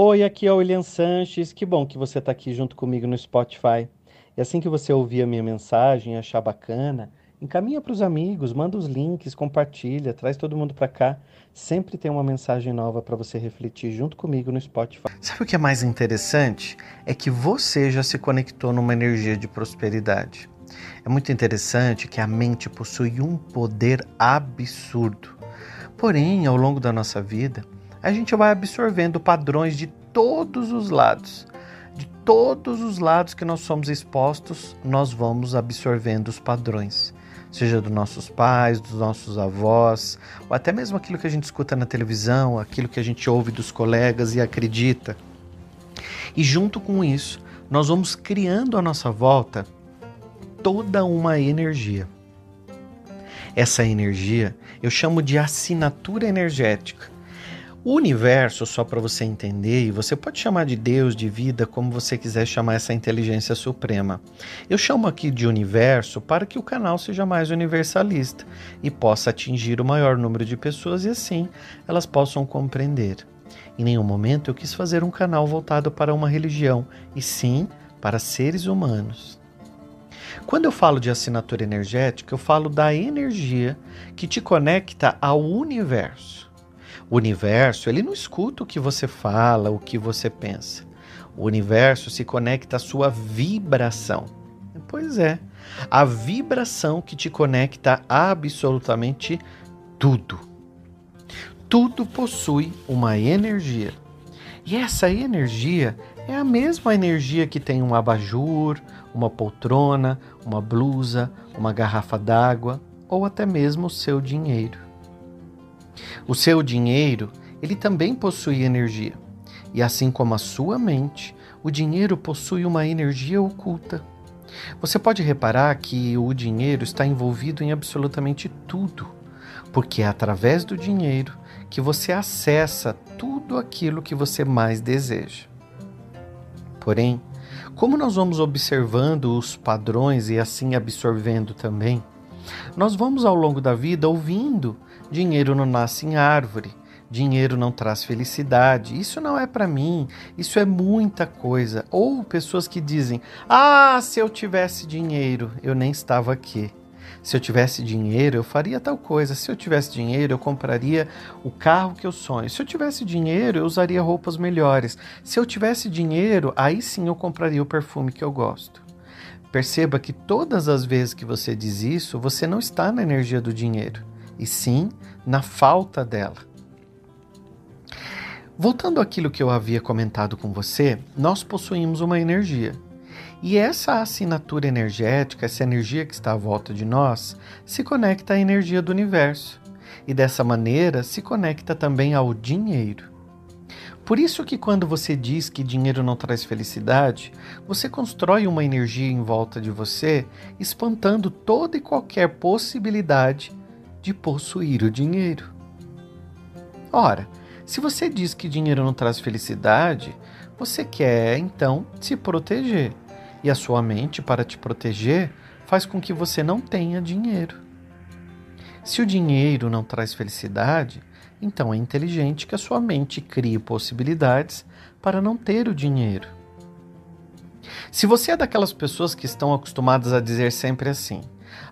Oi, aqui é o William Sanches. Que bom que você está aqui junto comigo no Spotify. E assim que você ouvir a minha mensagem e achar bacana, encaminha para os amigos, manda os links, compartilha, traz todo mundo para cá. Sempre tem uma mensagem nova para você refletir junto comigo no Spotify. Sabe o que é mais interessante? É que você já se conectou numa energia de prosperidade. É muito interessante que a mente possui um poder absurdo. Porém, ao longo da nossa vida, a gente vai absorvendo padrões de todos os lados. De todos os lados que nós somos expostos, nós vamos absorvendo os padrões. Seja dos nossos pais, dos nossos avós, ou até mesmo aquilo que a gente escuta na televisão, aquilo que a gente ouve dos colegas e acredita. E junto com isso, nós vamos criando à nossa volta toda uma energia. Essa energia eu chamo de assinatura energética. O universo, só para você entender, e você pode chamar de Deus, de vida, como você quiser chamar essa inteligência suprema. Eu chamo aqui de universo para que o canal seja mais universalista e possa atingir o maior número de pessoas e assim elas possam compreender. Em nenhum momento eu quis fazer um canal voltado para uma religião, e sim para seres humanos. Quando eu falo de assinatura energética, eu falo da energia que te conecta ao universo. O universo, ele não escuta o que você fala, o que você pensa. O universo se conecta à sua vibração. Pois é, a vibração que te conecta a absolutamente tudo. Tudo possui uma energia. E essa energia é a mesma energia que tem um abajur, uma poltrona, uma blusa, uma garrafa d'água ou até mesmo o seu dinheiro. O seu dinheiro, ele também possui energia. E assim como a sua mente, o dinheiro possui uma energia oculta. Você pode reparar que o dinheiro está envolvido em absolutamente tudo, porque é através do dinheiro que você acessa tudo aquilo que você mais deseja. Porém, como nós vamos observando os padrões e assim absorvendo também, nós vamos ao longo da vida ouvindo: dinheiro não nasce em árvore, dinheiro não traz felicidade, isso não é para mim, isso é muita coisa. Ou pessoas que dizem: ah, se eu tivesse dinheiro, eu nem estava aqui. Se eu tivesse dinheiro, eu faria tal coisa. Se eu tivesse dinheiro, eu compraria o carro que eu sonho. Se eu tivesse dinheiro, eu usaria roupas melhores. Se eu tivesse dinheiro, aí sim eu compraria o perfume que eu gosto. Perceba que todas as vezes que você diz isso, você não está na energia do dinheiro, e sim na falta dela. Voltando àquilo que eu havia comentado com você, nós possuímos uma energia. E essa assinatura energética, essa energia que está à volta de nós, se conecta à energia do universo. E dessa maneira se conecta também ao dinheiro. Por isso que quando você diz que dinheiro não traz felicidade, você constrói uma energia em volta de você, espantando toda e qualquer possibilidade de possuir o dinheiro. Ora, se você diz que dinheiro não traz felicidade, você quer então se proteger. E a sua mente, para te proteger, faz com que você não tenha dinheiro. Se o dinheiro não traz felicidade, então é inteligente que a sua mente crie possibilidades para não ter o dinheiro. Se você é daquelas pessoas que estão acostumadas a dizer sempre assim: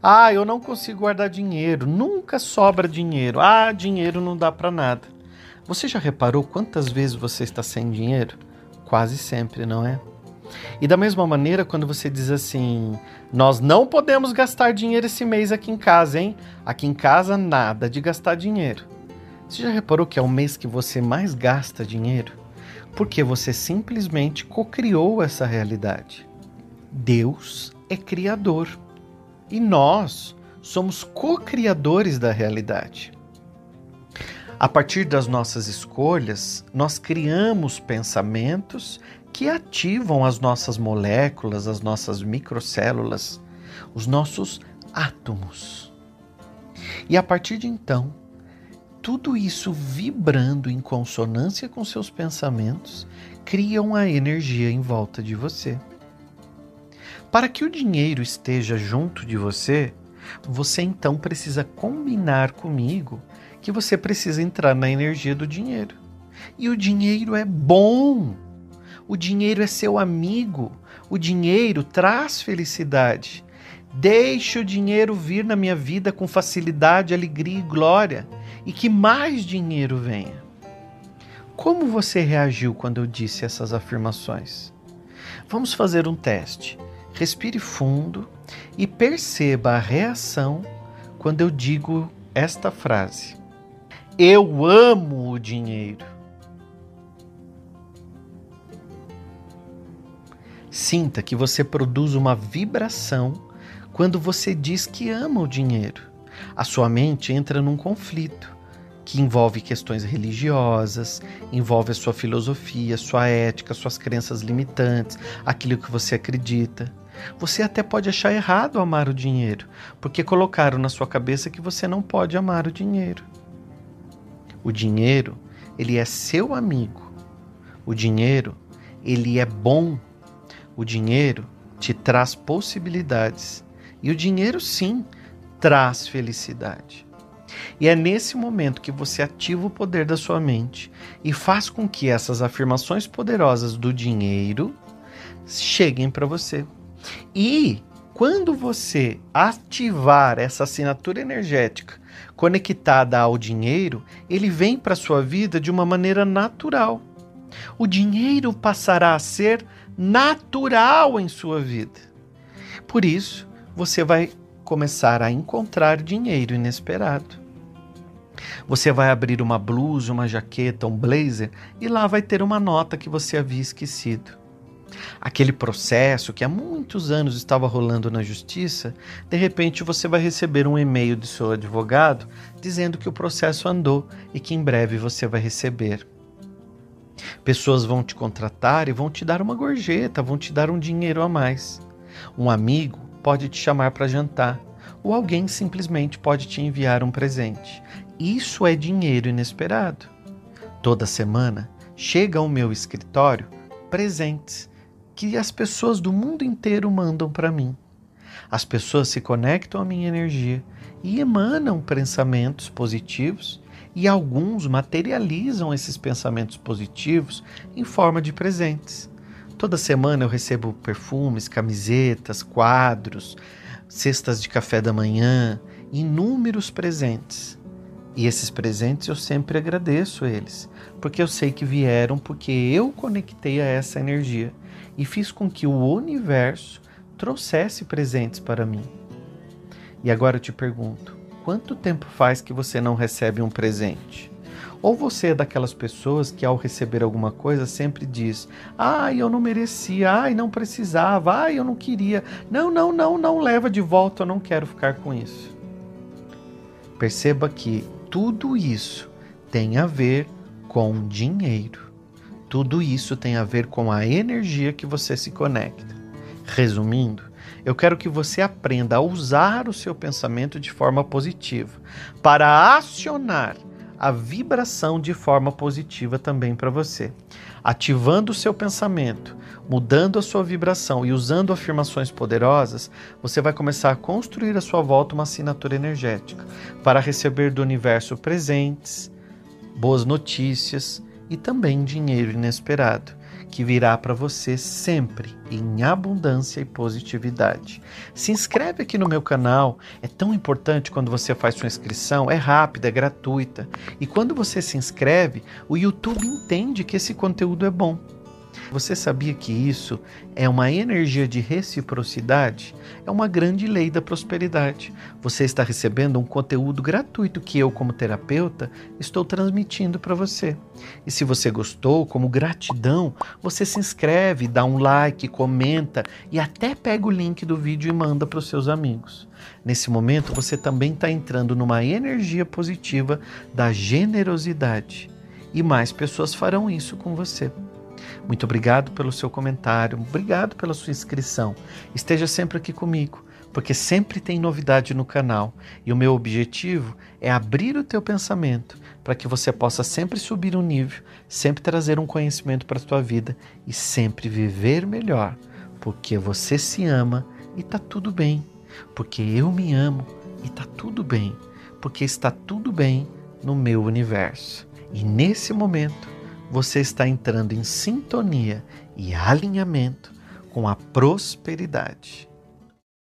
"Ah, eu não consigo guardar dinheiro, nunca sobra dinheiro. Ah, dinheiro não dá para nada". Você já reparou quantas vezes você está sem dinheiro? Quase sempre, não é? E da mesma maneira, quando você diz assim: Nós não podemos gastar dinheiro esse mês aqui em casa, hein? Aqui em casa, nada de gastar dinheiro. Você já reparou que é o mês que você mais gasta dinheiro? Porque você simplesmente cocriou essa realidade. Deus é criador e nós somos co-criadores da realidade. A partir das nossas escolhas, nós criamos pensamentos que ativam as nossas moléculas, as nossas microcélulas, os nossos átomos. E a partir de então, tudo isso vibrando em consonância com seus pensamentos, criam a energia em volta de você. Para que o dinheiro esteja junto de você, você então precisa combinar comigo que você precisa entrar na energia do dinheiro. E o dinheiro é bom. O dinheiro é seu amigo. O dinheiro traz felicidade. Deixe o dinheiro vir na minha vida com facilidade, alegria e glória, e que mais dinheiro venha. Como você reagiu quando eu disse essas afirmações? Vamos fazer um teste. Respire fundo e perceba a reação quando eu digo esta frase. Eu amo o dinheiro. Sinta que você produz uma vibração quando você diz que ama o dinheiro. A sua mente entra num conflito que envolve questões religiosas, envolve a sua filosofia, sua ética, suas crenças limitantes, aquilo que você acredita. Você até pode achar errado amar o dinheiro, porque colocaram na sua cabeça que você não pode amar o dinheiro. O dinheiro, ele é seu amigo. O dinheiro, ele é bom. O dinheiro te traz possibilidades. E o dinheiro, sim, traz felicidade. E é nesse momento que você ativa o poder da sua mente e faz com que essas afirmações poderosas do dinheiro cheguem para você. E quando você ativar essa assinatura energética conectada ao dinheiro, ele vem para sua vida de uma maneira natural. O dinheiro passará a ser natural em sua vida. Por isso, você vai começar a encontrar dinheiro inesperado. Você vai abrir uma blusa, uma jaqueta, um blazer e lá vai ter uma nota que você havia esquecido. Aquele processo que há muitos anos estava rolando na justiça, de repente você vai receber um e-mail do seu advogado dizendo que o processo andou e que em breve você vai receber. Pessoas vão te contratar e vão te dar uma gorjeta, vão te dar um dinheiro a mais. Um amigo pode te chamar para jantar, ou alguém simplesmente pode te enviar um presente. Isso é dinheiro inesperado. Toda semana chega ao meu escritório presentes que as pessoas do mundo inteiro mandam para mim. As pessoas se conectam à minha energia e emanam pensamentos positivos e alguns materializam esses pensamentos positivos em forma de presentes. Toda semana eu recebo perfumes, camisetas, quadros, cestas de café da manhã, inúmeros presentes. E esses presentes eu sempre agradeço eles, porque eu sei que vieram porque eu conectei a essa energia e fiz com que o universo trouxesse presentes para mim. E agora eu te pergunto: quanto tempo faz que você não recebe um presente? Ou você é daquelas pessoas que ao receber alguma coisa sempre diz: "Ai, eu não merecia, ai, não precisava, ai, eu não queria. Não, não, não, não leva de volta, eu não quero ficar com isso". Perceba que tudo isso tem a ver com dinheiro. Tudo isso tem a ver com a energia que você se conecta. Resumindo, eu quero que você aprenda a usar o seu pensamento de forma positiva para acionar a vibração de forma positiva também para você. Ativando o seu pensamento, mudando a sua vibração e usando afirmações poderosas, você vai começar a construir à sua volta uma assinatura energética para receber do universo presentes, boas notícias e também dinheiro inesperado que virá para você sempre em abundância e positividade. Se inscreve aqui no meu canal, é tão importante quando você faz sua inscrição, é rápida, é gratuita. E quando você se inscreve, o YouTube entende que esse conteúdo é bom. Você sabia que isso é uma energia de reciprocidade? É uma grande lei da prosperidade. Você está recebendo um conteúdo gratuito que eu, como terapeuta, estou transmitindo para você. E se você gostou, como gratidão, você se inscreve, dá um like, comenta e até pega o link do vídeo e manda para os seus amigos. Nesse momento, você também está entrando numa energia positiva da generosidade. E mais pessoas farão isso com você. Muito obrigado pelo seu comentário, obrigado pela sua inscrição. Esteja sempre aqui comigo, porque sempre tem novidade no canal e o meu objetivo é abrir o teu pensamento para que você possa sempre subir um nível, sempre trazer um conhecimento para a tua vida e sempre viver melhor, porque você se ama e está tudo bem, porque eu me amo e está tudo bem, porque está tudo bem no meu universo. E nesse momento você está entrando em sintonia e alinhamento com a prosperidade.